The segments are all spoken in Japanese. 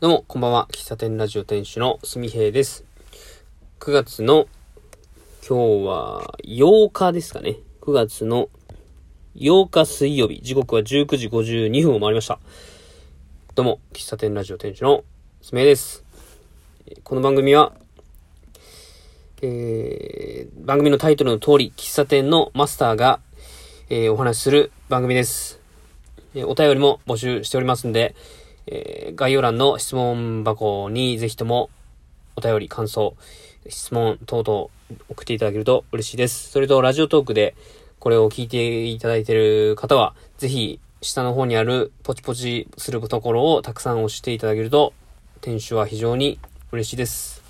どうも、こんばんは。喫茶店ラジオ店主のすみへいです。9月の、今日は8日ですかね。9月の8日水曜日、時刻は19時52分を回りました。どうも、喫茶店ラジオ店主のすみへいです。この番組は、えー、番組のタイトルの通り、喫茶店のマスターが、えーお話しする番組です。えーお便りも募集しておりますんで、えー概要欄の質問箱にぜひともお便り、感想、質問等々送っていただけると嬉しいです。それと、ラジオトークでこれを聞いていただいている方は、ぜひ下の方にあるポチポチするところをたくさん押していただけると、店主は非常に嬉しいです。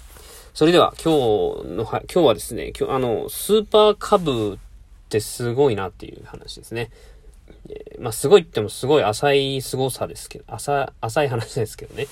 それでは、今日のは、今日はですね、今日、あの、スーパーカブってすごいなっていう話ですね。まあ、すごいって言ってもすごい浅い凄さですけど、浅、浅い話ですけどね。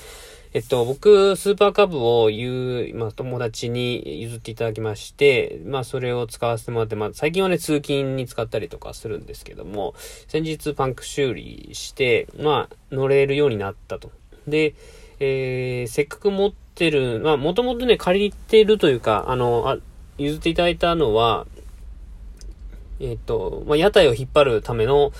えっと、僕、スーパーカブを言う、まあ、友達に譲っていただきまして、まあ、それを使わせてもらって、まあ、最近はね、通勤に使ったりとかするんですけども、先日パンク修理して、まあ、乗れるようになったと。で、えー、せっかく持ってる、まあ、もともとね、借りてるというか、あの、あ、譲っていただいたのは、えっ、と、まあ、屋台を引っ張るための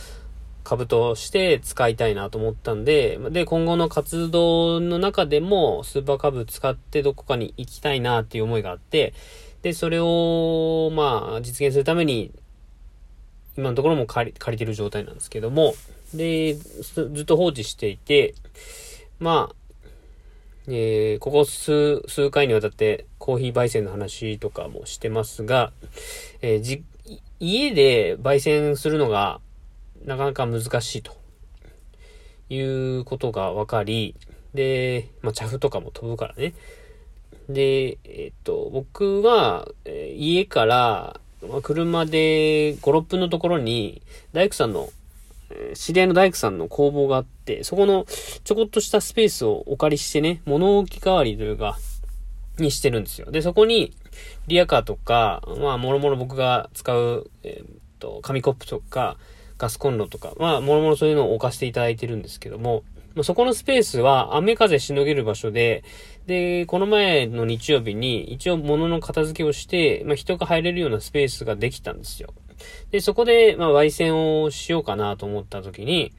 株として使いたいなと思ったんで、で、今後の活動の中でもスーパーカブ使ってどこかに行きたいなっていう思いがあって、で、それを、まあ、実現するために、今のところも借り借りてる状態なんですけども、で、ずっと放置していて、まあ、えーここ数、数回にわたってコーヒー焙煎の話とかもしてますが、えーじ、家で焙煎するのがなかなか難しいということが分かり、で、まあ、茶フとかも飛ぶからね。で、えっと、僕は、家から、ま車で5、6分のところに、大工さんの、え知り合いの大工さんの工房があって、そこのちょこっとしたスペースをお借りしてね、物置代わりというか、にしてるんですよ。で、そこに、リアカーとか、まあ、もろもろ僕が使う、えーっと、紙コップとか、ガスコンロとか、まあ、もろもろそういうのを置かせていただいてるんですけども、まそこのスペースは雨風しのげる場所で、で、この前の日曜日に一応物の片付けをして、まあ、人が入れるようなスペースができたんですよ。で、そこで、まあ、焙煎をしようかなと思った時に、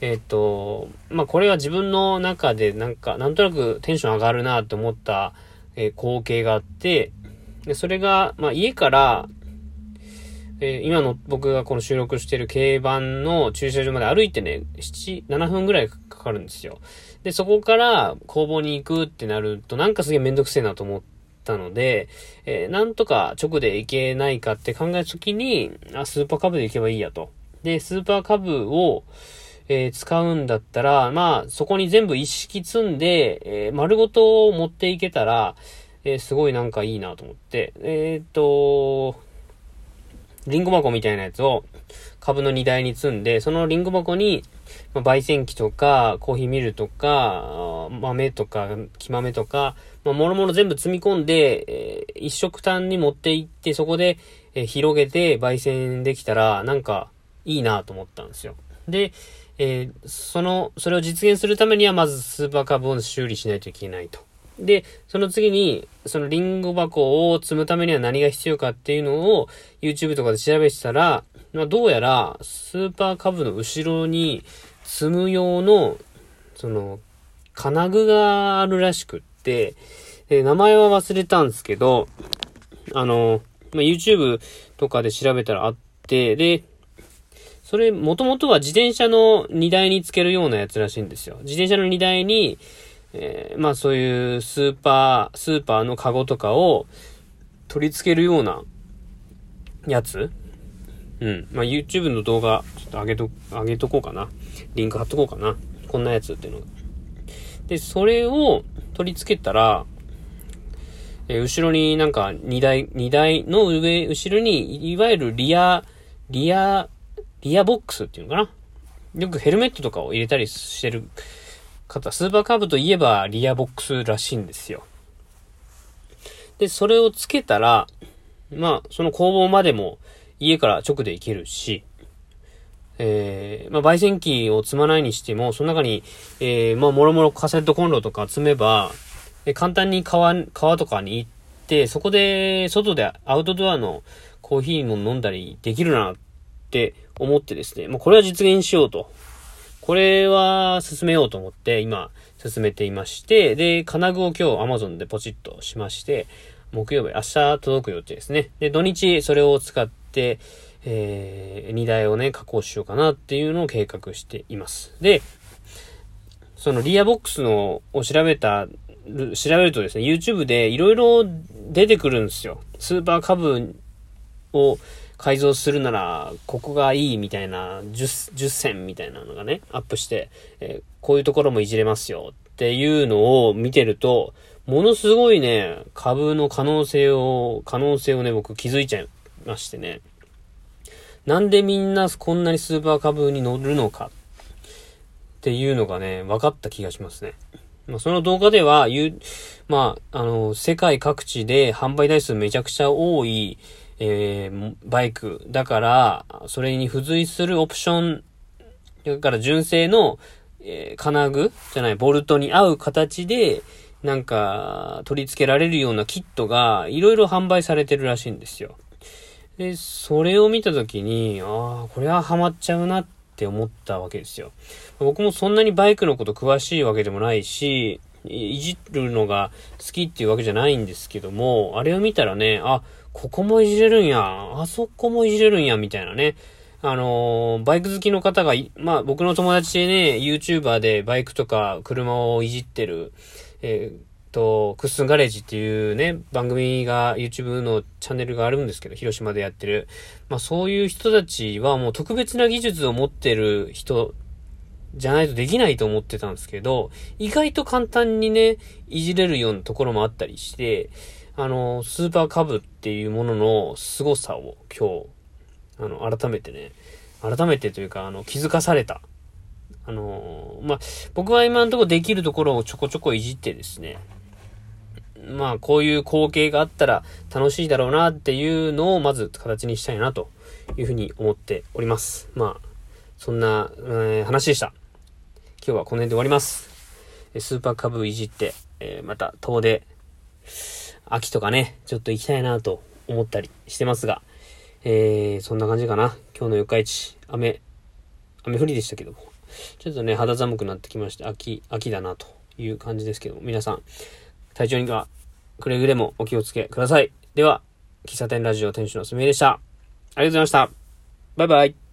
えっと、まあ、これは自分の中でなんか、なんとなくテンション上がるなと思った、えー光景があって、で、それが、まあ、家から、えー今の僕がこの収録してる軽バンの駐車場まで歩いてね、7、7分ぐらいかかるんですよ。で、そこから工房に行くってなると、なんかすげえめんどくせえなと思ったので、えーなんとか直で行けないかって考えたときに、あ、スーパーカブで行けばいいやと。で、スーパーカブを、えー使うんだったら、まあ、そこに全部一式積んで、えー丸ごと持っていけたら、えーすごいなんかいいなと思って、えっと、リンゴ箱みたいなやつを株の荷台に積んで、そのリンゴ箱に、まあ、焙煎機とか、コーヒーミルとか、豆とか、木豆とか、まあ、もろもろ全部積み込んで、えー一食単に持って行って、そこで、えー広げて焙煎できたら、なんか、いいなと思ったんですよ。で、えーその、それを実現するためには、まずスーパーカブを修理しないといけないと。で、その次に、そのリンゴ箱を積むためには何が必要かっていうのを YouTube とかで調べてたら、まあ、どうやらスーパーカブの後ろに積む用の、その、金具があるらしくって、え名前は忘れたんですけど、あの、まあ、YouTube とかで調べたらあって、で、それ、もともとは自転車の荷台につけるようなやつらしいんですよ。自転車の荷台に、えーまあそういうスーパー、スーパーのカゴとかを取り付けるようなやつ？うん。まあ YouTube の動画、ちょっと上げと、上げとこうかな。リンク貼っとこうかな。こんなやつっていうのが。で、それを取り付けたら、えー後ろになんか荷台、荷台の上、後ろに、いわゆるリア、リア、リアボックスっていうのかな？よくヘルメットとかを入れたりしてる方、スーパーカブといえばリアボックスらしいんですよ。で、それをつけたら、まあ、その工房までも家から直で行けるし、えー、まあ、焙煎機を積まないにしても、その中に、えー、まあ、もろもろカセットコンロとか積めば、え簡単に川、川とかに行って、そこで、外でアウトドアのコーヒーも飲んだりできるなって思ってですね、もうこれは実現しようと。これは進めようと思って、今、進めていまして、で、金具を今日 Amazon でポチッとしまして、木曜日、明日届く予定ですね。で、土日それを使って、えー、荷台をね、加工しようかなっていうのを計画しています。で、そのリアボックスのを調べた、調べるとですね、YouTube でいろいろ出てくるんですよ。スーパーカブを改造するなら、ここがいいみたいな10、10選みたいなのがね、アップして、えー、こういうところもいじれますよっていうのを見てると、ものすごいね、株の可能性を、可能性をね、僕気づいちゃいましてね。なんでみんなこんなにスーパー株に乗るのかっていうのがね、分かった気がしますね。ま、その動画では、言う、まあ、あの、世界各地で販売台数めちゃくちゃ多い、えー、バイク。だから、それに付随するオプション、だから純正の、えー、金具じゃない、ボルトに合う形で、なんか、取り付けられるようなキットが、いろいろ販売されてるらしいんですよ。で、それを見たときに、ああ、これはハマっちゃうなって思ったわけですよ。僕もそんなにバイクのこと詳しいわけでもないし、いじるのが好きっていうわけじゃないんですけども、あれを見たらね、あ、ここもいじれるんや、あそこもいじれるんや、みたいなね。あのー、バイク好きの方が、まあ僕の友達でね、YouTuber でバイクとか車をいじってる、えーと、クッスンガレージっていうね、番組が YouTube のチャンネルがあるんですけど、広島でやってる。まあそういう人たちはもう特別な技術を持ってる人じゃないとできないと思ってたんですけど、意外と簡単にね、いじれるようなところもあったりして、あの、スーパーカブっていうものの凄さを今日、あの、改めてね、改めてというか、あの、気づかされた。あのまあ、僕は今のところできるところをちょこちょこいじってですね、まあ、こういう光景があったら楽しいだろうなっていうのをまず形にしたいなというふうに思っております。まあ、そんな、えー、話でした。今日はこの辺で終わります。スーパーカブいじって、えー、また遠出、秋とかね、ちょっと行きたいなと思ったりしてますが、えー、そんな感じかな。今日の四日市、雨、雨降りでしたけども、ちょっとね、肌寒くなってきまして、秋、秋だなという感じですけども、皆さん、体調にはくれぐれもお気をつけください。では、喫茶店ラジオ店主のすみえでした。ありがとうございました。バイバイ。